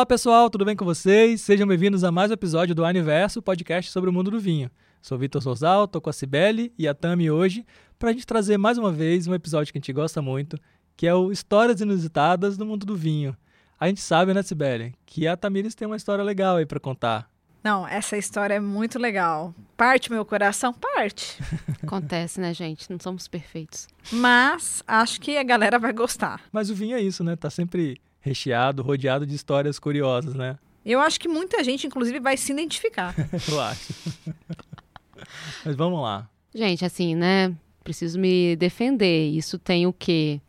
Olá pessoal, tudo bem com vocês? Sejam bem-vindos a mais um episódio do Aniverso, podcast sobre o mundo do vinho. Sou Vitor Souzal, tô com a Cibele e a Tami hoje para a gente trazer mais uma vez um episódio que a gente gosta muito, que é o Histórias Inusitadas do Mundo do Vinho. A gente sabe, né, Cibele, que a Tamires tem uma história legal aí para contar. Não, essa história é muito legal. Parte meu coração, parte. Acontece, né, gente? Não somos perfeitos. Mas acho que a galera vai gostar. Mas o vinho é isso, né? Tá sempre recheado, rodeado de histórias curiosas, né? Eu acho que muita gente, inclusive, vai se identificar. Eu acho. Mas vamos lá. Gente, assim, né? Preciso me defender. Isso tem o quê?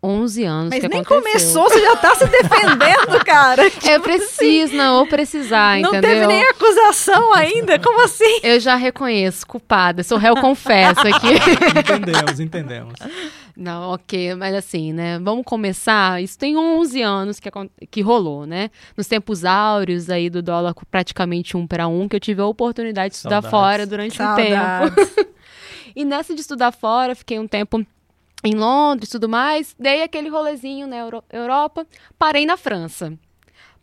11 anos Mas que nem aconteceu. começou, você já tá se defendendo, cara. Eu preciso, não, ou precisar, Não entendeu? teve nem acusação ainda, como assim? Eu já reconheço, culpada. Sou réu confesso aqui. Entendemos, entendemos. Não, ok, mas assim, né? Vamos começar. Isso tem 11 anos que, que rolou, né? Nos tempos áureos aí do dólar praticamente um para um, que eu tive a oportunidade de estudar Saudades. fora durante um tempo. Saudades. E nessa de estudar fora, fiquei um tempo em Londres e tudo mais. Dei aquele rolezinho na Euro- Europa, parei na França.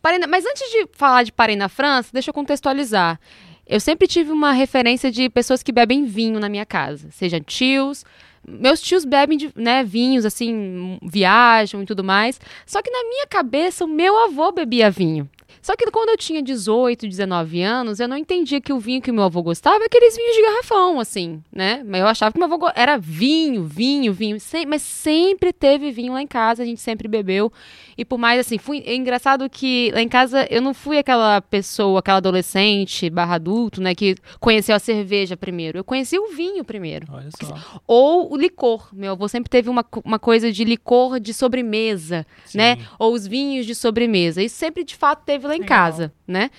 Parei na- Mas antes de falar de parei na França, deixa eu contextualizar. Eu sempre tive uma referência de pessoas que bebem vinho na minha casa, seja tios. Meus tios bebem de, né, vinhos, assim, viajam e tudo mais. Só que na minha cabeça, o meu avô bebia vinho. Só que quando eu tinha 18, 19 anos, eu não entendia que o vinho que meu avô gostava é aqueles vinhos de garrafão, assim, né? Mas eu achava que meu avô era vinho, vinho, vinho. Sem- mas sempre teve vinho lá em casa, a gente sempre bebeu. E por mais, assim, fui, é engraçado que lá em casa eu não fui aquela pessoa, aquela adolescente barra adulto, né, que conheceu a cerveja primeiro. Eu conheci o vinho primeiro Olha só. ou o licor. Meu avô sempre teve uma, uma coisa de licor de sobremesa, Sim. né? Ou os vinhos de sobremesa. Isso sempre, de fato, teve lá em Legal. casa, né?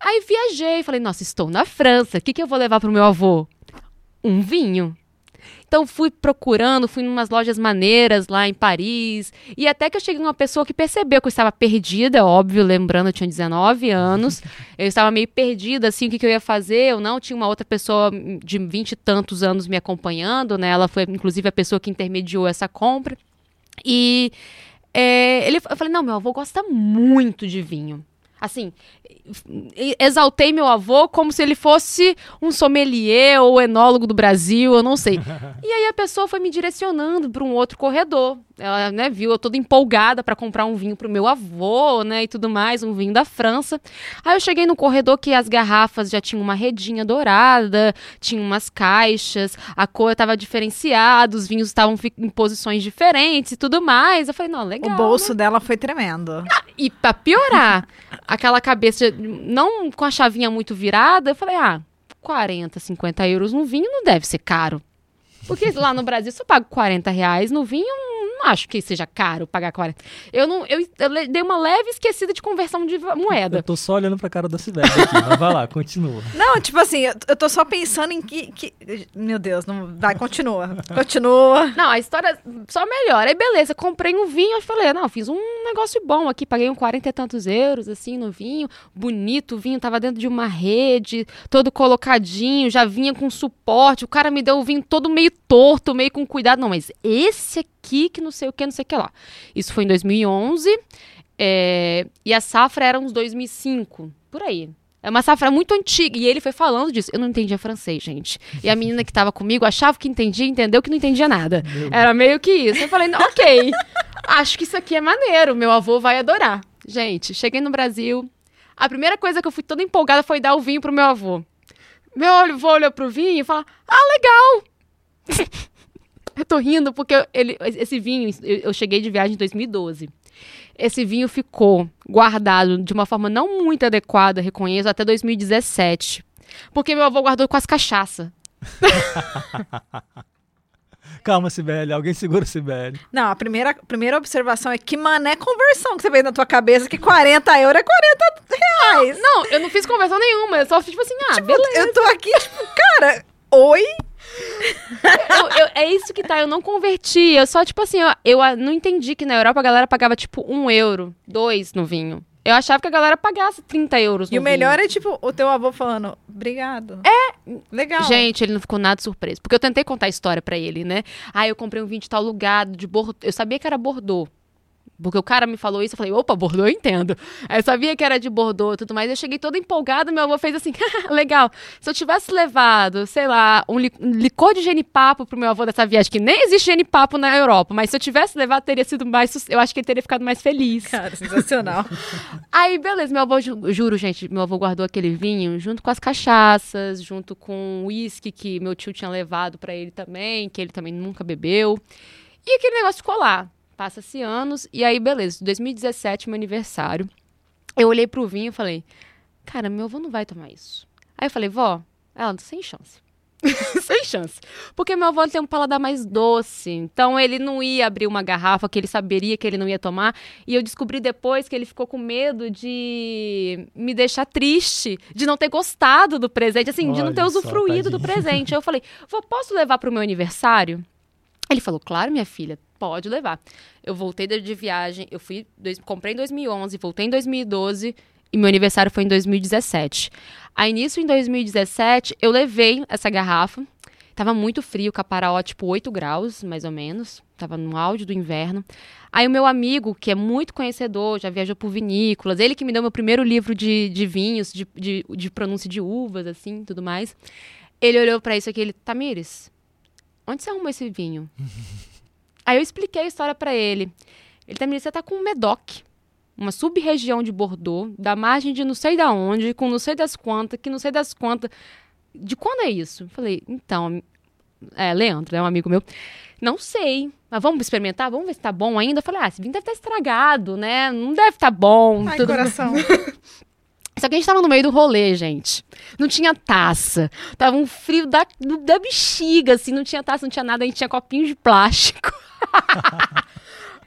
Aí viajei, falei, nossa, estou na França, o que, que eu vou levar pro meu avô? Um vinho. Então fui procurando, fui em umas lojas maneiras lá em Paris, e até que eu cheguei numa pessoa que percebeu que eu estava perdida, óbvio, lembrando, eu tinha 19 anos, eu estava meio perdida, assim, o que, que eu ia fazer, eu não tinha uma outra pessoa de 20 e tantos anos me acompanhando, né, ela foi, inclusive, a pessoa que intermediou essa compra, e é, ele, eu falei, não, meu avô gosta muito de vinho. Assim, exaltei meu avô como se ele fosse um sommelier ou enólogo do Brasil, eu não sei. E aí a pessoa foi me direcionando para um outro corredor. Ela, né, viu eu toda empolgada para comprar um vinho pro meu avô, né, e tudo mais, um vinho da França. Aí eu cheguei no corredor que as garrafas já tinham uma redinha dourada, tinha umas caixas, a cor estava diferenciada, os vinhos estavam em posições diferentes e tudo mais. Eu falei, não, legal. O bolso dela foi tremendo. E pra piorar, aquela cabeça, não com a chavinha muito virada, eu falei, ah, 40, 50 euros no vinho não deve ser caro. Porque lá no Brasil, se eu pago 40 reais no vinho, não acho que seja caro pagar 40. Eu não, eu, eu dei uma leve esquecida de conversão de va- Eu moeda. tô só olhando pra cara da Cibele aqui, mas vai lá, continua. Não, tipo assim, eu, eu tô só pensando em que, que- Meu Deus, não. Vai, continua. Continua. Não, a história só melhora. Aí beleza, comprei um vinho, eu falei, não, fiz um negócio bom aqui, paguei um 40 e tantos euros, assim, no vinho, bonito, o vinho tava dentro de uma rede, todo colocadinho, já vinha com suporte, o cara me deu o vinho todo meio torto, meio com cuidado, não, mas esse aqui que não sei o que, não sei o que lá. Isso foi em 2011, é, e a safra era uns 2005, por aí. É uma safra muito antiga. E ele foi falando disso. Eu não entendia francês, gente. E a menina que tava comigo achava que entendia, entendeu que não entendia nada. Era meio que isso. Eu falei, ok, acho que isso aqui é maneiro. Meu avô vai adorar. Gente, cheguei no Brasil. A primeira coisa que eu fui toda empolgada foi dar o vinho pro meu avô. Meu avô olhou pro vinho e falou: Ah, legal! eu tô rindo porque ele, esse vinho, eu, eu cheguei de viagem em 2012. Esse vinho ficou guardado de uma forma não muito adequada, reconheço, até 2017. Porque meu avô guardou com as cachaças. Calma, Sibeli, alguém segura Sibeli. Não, a primeira, a primeira observação é que mané conversão que você veio na tua cabeça, que 40 euros é 40 reais. Não, eu não fiz conversão nenhuma. Eu só fiz tipo assim, ah, beleza. Eu tô aqui, tipo, cara, oi? Eu- eu- é isso que tá, eu não converti. Eu só, tipo assim, eu, eu ah, não entendi que na Europa a galera pagava, tipo, um euro, dois no vinho. Eu achava que a galera pagasse 30 euros no E o vinho. melhor é, tipo, o teu avô falando, obrigado. É. Legal. Gente, ele não ficou nada surpreso. Porque eu tentei contar a história pra ele, né? Ah, eu comprei um vinho de tal lugar, de Bordeaux. Eu sabia que era Bordeaux. Porque o cara me falou isso, eu falei, opa, Bordeaux eu entendo. Aí eu sabia que era de Bordeaux e tudo mais. Eu cheguei toda empolgada, meu avô fez assim, legal. Se eu tivesse levado, sei lá, um, li um licor de genipapo pro meu avô dessa viagem, que nem existe genipapo na Europa, mas se eu tivesse levado, teria sido mais. Eu acho que ele teria ficado mais feliz. Cara, sensacional. Aí, beleza, meu avô, ju- juro, gente, meu avô guardou aquele vinho junto com as cachaças, junto com o uísque que meu tio tinha levado pra ele também, que ele também nunca bebeu. E aquele negócio ficou lá. Passa-se anos, e aí, beleza, 2017, meu aniversário. Eu olhei pro vinho e falei, cara, meu avô não vai tomar isso. Aí eu falei, vó, ela, sem chance. sem chance. Porque meu avô tem um paladar mais doce. Então ele não ia abrir uma garrafa que ele saberia que ele não ia tomar. E eu descobri depois que ele ficou com medo de me deixar triste, de não ter gostado do presente, assim, de não ter Olha só, usufruído do presente. Aí eu falei, vó, posso levar pro meu aniversário? Ele falou, claro, minha filha, pode levar. Eu voltei de viagem, eu fui, dois- comprei em 2011, voltei em 2012 e meu aniversário foi em 2017. Aí nisso, em 2017, eu levei essa garrafa. Tava muito frio, Caparaó, tipo 8 graus, mais ou menos. Tava no auge do inverno. Aí o meu amigo, que é muito conhecedor, já viajou por vinícolas, ele que me deu meu primeiro livro de, de vinhos, de, de, de pronúncia de uvas, assim, tudo mais. Ele olhou pra isso aqui, ele, Tamires, onde você arrumou esse vinho? Aí eu expliquei a história pra ele. Ele também disse, você tá com um Medoc, uma sub-região de Bordeaux, da margem de não sei da onde, com não sei das quantas, que não sei das quantas. De quando é isso? Eu Falei, então, é, Leandro, é um amigo meu. Não sei, mas vamos experimentar? Vamos ver se tá bom ainda? Eu falei, ah, esse vinho deve estar estragado, né? Não deve estar bom. Ai, tudo coração. só que a gente tava no meio do rolê, gente. Não tinha taça. Tava um frio da, da bexiga, assim. Não tinha taça, não tinha nada. A gente tinha copinho de plástico.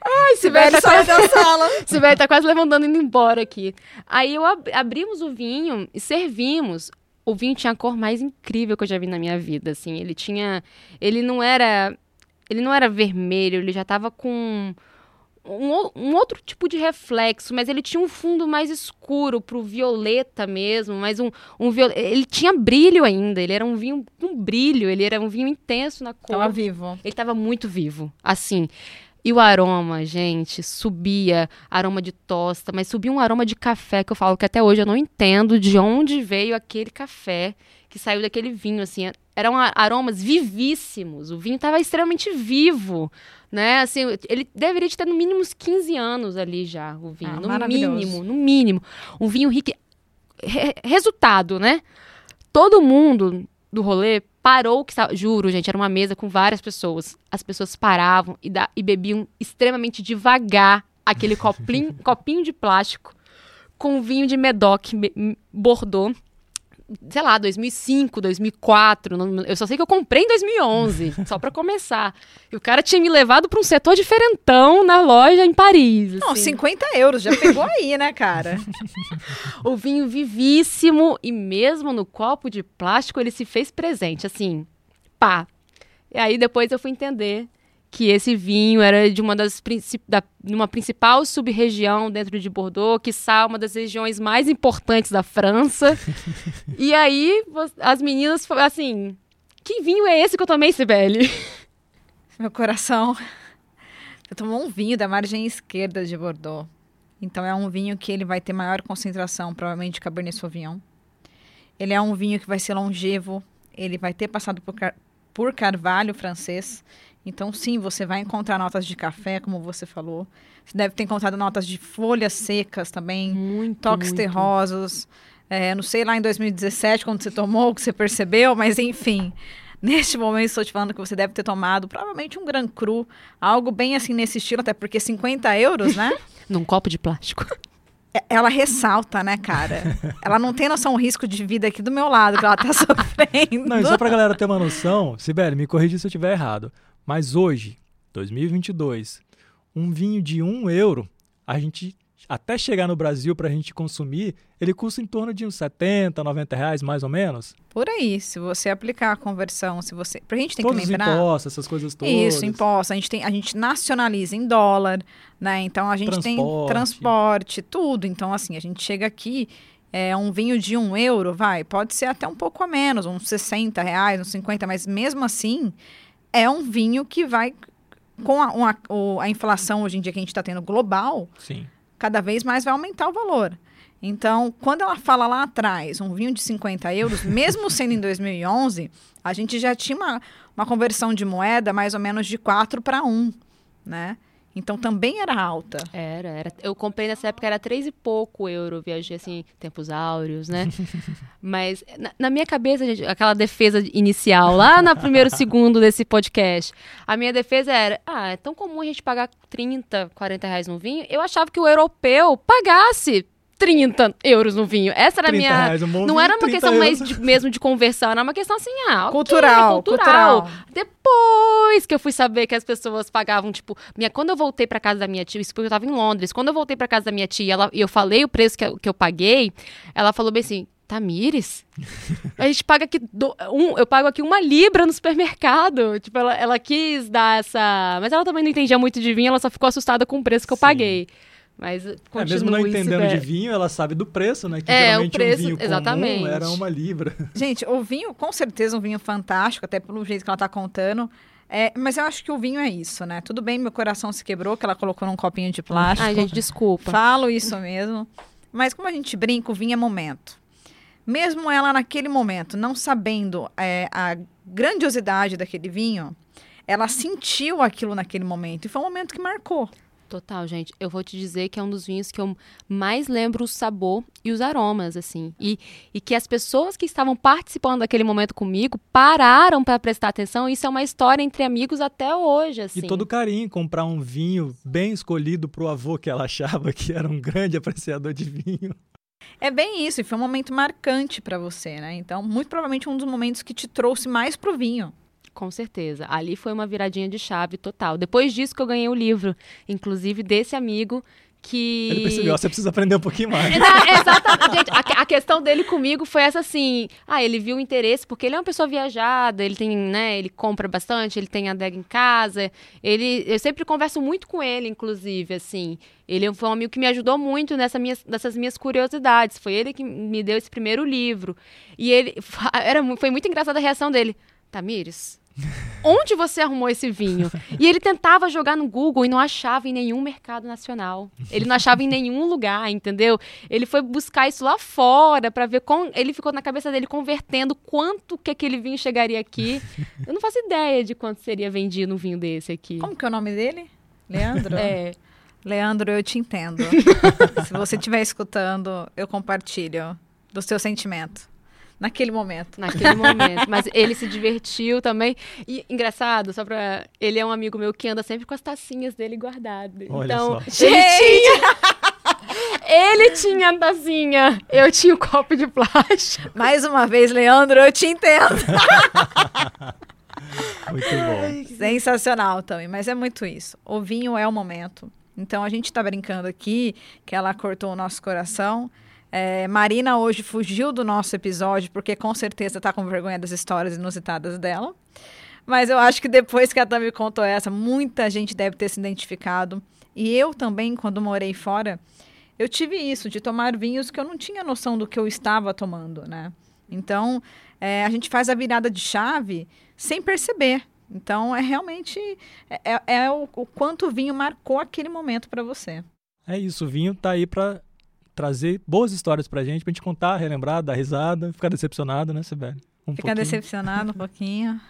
Ai, Sibeli tá, quase, da sala. Sibeli tá quase levantando e indo embora aqui. Aí eu ab- abrimos o vinho e servimos. O vinho tinha a cor mais incrível que eu já vi na minha vida, assim. Ele tinha... Ele não era... Ele não era vermelho, ele já tava com um, um outro tipo de reflexo, mas ele tinha um fundo mais escuro pro violeta mesmo, mas um, um viol- ele tinha brilho ainda, ele era um vinho com brilho, ele era um vinho intenso na cor. Tava vivo. Ele tava muito vivo, assim. E o aroma, gente, subia aroma de tosta, mas subia um aroma de café que eu falo que até hoje eu não entendo de onde veio aquele café que saiu daquele vinho, assim. Eram aromas vivíssimos. O vinho tava extremamente vivo, né? Assim, ele deveria de ter no mínimo uns 15 anos ali já, o vinho. Ah, no mínimo, no mínimo. Um vinho rico. Re- resultado, né? Todo mundo do rolê parou que. Juro, gente, era uma mesa com várias pessoas. As pessoas paravam e, da- e bebiam extremamente devagar aquele copinho, copinho de plástico com vinho de Medoc, me- Bordeaux. Sei lá, 2005, 2004. não- eu só sei que eu comprei em 2011, só pra começar. E o cara tinha me levado pra um setor diferentão na loja em Paris. Não, assim. 50 euros, já pegou aí, né, cara? O vinho vivíssimo e mesmo no copo de plástico ele se fez presente, assim, pá. E aí depois eu fui entender que esse vinho era de uma das da, uma principal sub-região dentro de Bordeaux, que é uma das regiões mais importantes da França. e aí as meninas falaram assim: "Que vinho é esse que eu tomei, Sibeli?" Meu coração. Você tomou um vinho da margem esquerda de Bordeaux. Então é um vinho que ele vai ter maior concentração, provavelmente, de Cabernet Sauvignon. Ele é um vinho que vai ser longevo. Ele vai ter passado por, car por carvalho francês. Então, sim, você vai encontrar notas de café, como você falou. Você deve ter encontrado notas de folhas secas também. Muito, toques muito. terrosos. É, não sei lá em 2017 quando você tomou, o que você percebeu, mas enfim. Neste momento estou te falando que você deve ter tomado provavelmente um Gran Cru, algo bem assim nesse estilo, até porque 50 euros, né? Num copo de plástico. É- Ela ressalta, né, cara? Ela não tem noção do risco de vida aqui do meu lado que ela tá sofrendo. Não, e só pra galera ter uma noção, Sibeli, me corrija se eu estiver errado. Mas hoje, 2022, um vinho de um euro, a gente, até chegar no Brasil pra gente consumir, ele custa em torno de uns 70, 90 reais, mais ou menos. Por aí, se você aplicar a conversão, se você. Pra gente tem Todos que os lembrar. impostos, essas coisas todas. Isso, imposto. A gente, tem, a gente nacionaliza em dólar, né? Então a gente tem Transporte. transporte, tudo. Então, assim, a gente chega aqui, é um vinho de um euro, vai, pode ser até um pouco a menos, uns 60 reais, uns 50, mas mesmo assim, é um vinho que vai com a, uma- a inflação hoje em dia que a gente está tendo global, Sim. cada vez mais vai aumentar o valor. Então, quando ela fala lá atrás, um vinho de 50 euros, mesmo sendo em 2011, a gente já tinha uma, uma conversão de moeda mais ou menos de 4 para 1, né? Então, também era alta. Era, era. Eu comprei nessa época, era três e pouco euro. Eu Viajei assim, tempos áureos, né? Mas na, na minha cabeça, gente, aquela defesa inicial, lá no primeiro segundo desse podcast, a minha defesa era: ah, é tão comum a gente pagar 30, 40 reais no vinho. Eu achava que o europeu pagasse 30 euros no vinho. Essa era a 30 minha. reais, um Não vinho, era uma 30 questão euros. mais de- mesmo de conversão, era uma questão assim, ah, ok, Cultural, cultural. cultural. Depois que eu fui saber que as pessoas pagavam, tipo, minha, quando eu voltei pra casa da minha tia, isso porque eu tava em Londres, quando eu voltei pra casa da minha tia ela, e eu falei o preço que eu, que eu paguei, ela falou bem assim. Tamires? A gente paga aqui. do- um, eu pago aqui uma libra no supermercado. Tipo, ela, ela quis dar essa. Mas ela também não entendia muito de vinho, ela só ficou assustada com o preço que eu Sim. paguei. Mas É, mesmo não entendendo de Sibeli. vinho, ela sabe do preço, né? Que É, o geralmente preço, um vinho exatamente. comum era uma libra. Gente, o vinho, com certeza, um vinho fantástico, até pelo jeito que ela tá contando. É, mas eu acho que o vinho é isso, né? Tudo bem, meu coração se quebrou, que ela colocou num copinho de plástico. Ai, gente, desculpa. Falo isso mesmo. Mas como a gente brinca, o vinho é momento. Mesmo ela naquele momento, não sabendo é, a grandiosidade daquele vinho, ela sentiu aquilo naquele momento. E foi um momento que marcou. Total, gente. Eu vou te dizer que é um dos vinhos que eu mais lembro o sabor e os aromas, assim. E, e que as pessoas que estavam participando daquele momento comigo pararam para prestar atenção. Isso é uma história entre amigos até hoje, assim. E todo carinho, comprar um vinho bem escolhido pro avô que ela achava que era um grande apreciador de vinho. É bem isso, e foi um momento marcante para você, né? Então, muito provavelmente um dos momentos que te trouxe mais pro vinho. Com certeza. Ali foi uma viradinha de chave total. Depois disso que eu ganhei o livro, inclusive desse amigo que. Ele percebeu, ó, você precisa aprender um pouquinho mais. Não, exatamente. Gente, a, a questão dele comigo foi essa assim. Ah, ele viu o interesse, porque ele é uma pessoa viajada, ele tem, né? Ele compra bastante, ele tem adega em casa. Ele. Eu sempre converso muito com ele, inclusive, assim. Ele foi um amigo que me ajudou muito nessa minhas, nessas minhas curiosidades. Foi ele que me deu esse primeiro livro. E ele. Era, foi muito engraçada a reação dele. Tamires, onde você arrumou esse vinho? E ele tentava jogar no Google e não achava em nenhum mercado nacional. Ele não achava em nenhum lugar, entendeu? Ele foi buscar isso lá fora para ver como ele ficou na cabeça dele convertendo quanto que aquele vinho chegaria aqui. Eu não faço ideia de quanto seria vendido um vinho desse aqui. Como que é o nome dele? Leandro? É, Leandro, eu te entendo. Se você estiver escutando, eu compartilho do seu sentimento. Naquele momento. naquele momento. Mas ele se divertiu também. E engraçado, só pra. Ele é um amigo meu que anda sempre com as tacinhas dele guardadas. Olha então, só. ele tinha. ele tinha a tacinha. Eu tinha o copo de plástico. Mais uma vez, Leandro, eu te entendo. Muito bom. Sensacional também, mas é muito isso. O vinho é o momento. Então a gente tá brincando aqui que ela cortou o nosso coração. É, Marina hoje fugiu do nosso episódio porque com certeza tá com vergonha das histórias inusitadas dela. Mas eu acho que depois que a Tami contou essa, muita gente deve ter se identificado. E eu também, quando morei fora, eu tive isso, de tomar vinhos que eu não tinha noção do que eu estava tomando, né? Então, é, a gente faz a virada de chave sem perceber. Então, é realmente é, é- é o, o quanto o vinho marcou aquele momento para você. É isso, o vinho tá aí pra trazer boas histórias pra gente, pra gente contar, relembrar, dar risada, ficar decepcionado, né, Sibeli? Um Fica pouquinho. decepcionado um pouquinho.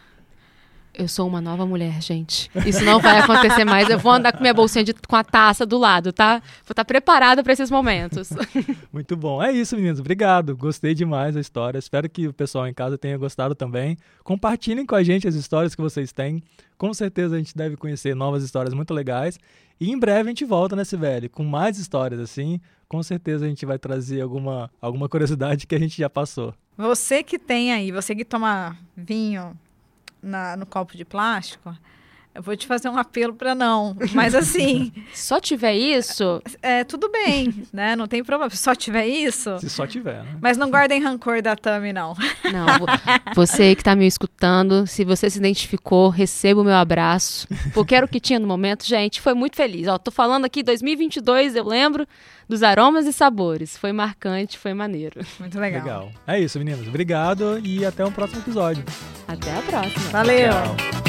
Eu sou uma nova mulher, gente. Isso não vai acontecer mais. Eu vou andar com minha bolsinha de- com a taça do lado, tá? Vou estar preparada para esses momentos. Muito bom. É isso, meninos. Obrigado. Gostei demais da história. Espero que o pessoal em casa tenha gostado também. Compartilhem com a gente as histórias que vocês têm. Com certeza a gente deve conhecer novas histórias muito legais. E em breve a gente volta, né, Sibeli? Com mais histórias assim. Com certeza a gente vai trazer alguma, alguma curiosidade que a gente já passou. Você que tem aí, você que toma vinho na- no copo de plástico, eu vou te fazer um apelo para não. Mas assim, Só tiver isso, é, tudo bem, né? Não tem problema. Se só tiver isso. Se só tiver, né? Mas não guardem rancor da Tami, não. Não, vo- você que tá me escutando, se você se identificou, receba o meu abraço. Porque era o que tinha no momento, gente, foi muito feliz. Ó, tô falando aqui 2022, eu lembro dos aromas e sabores. Foi marcante, foi maneiro. Muito legal. Legal. É isso, meninos. Obrigado e até o próximo episódio. Até a próxima. Valeu. Tchau.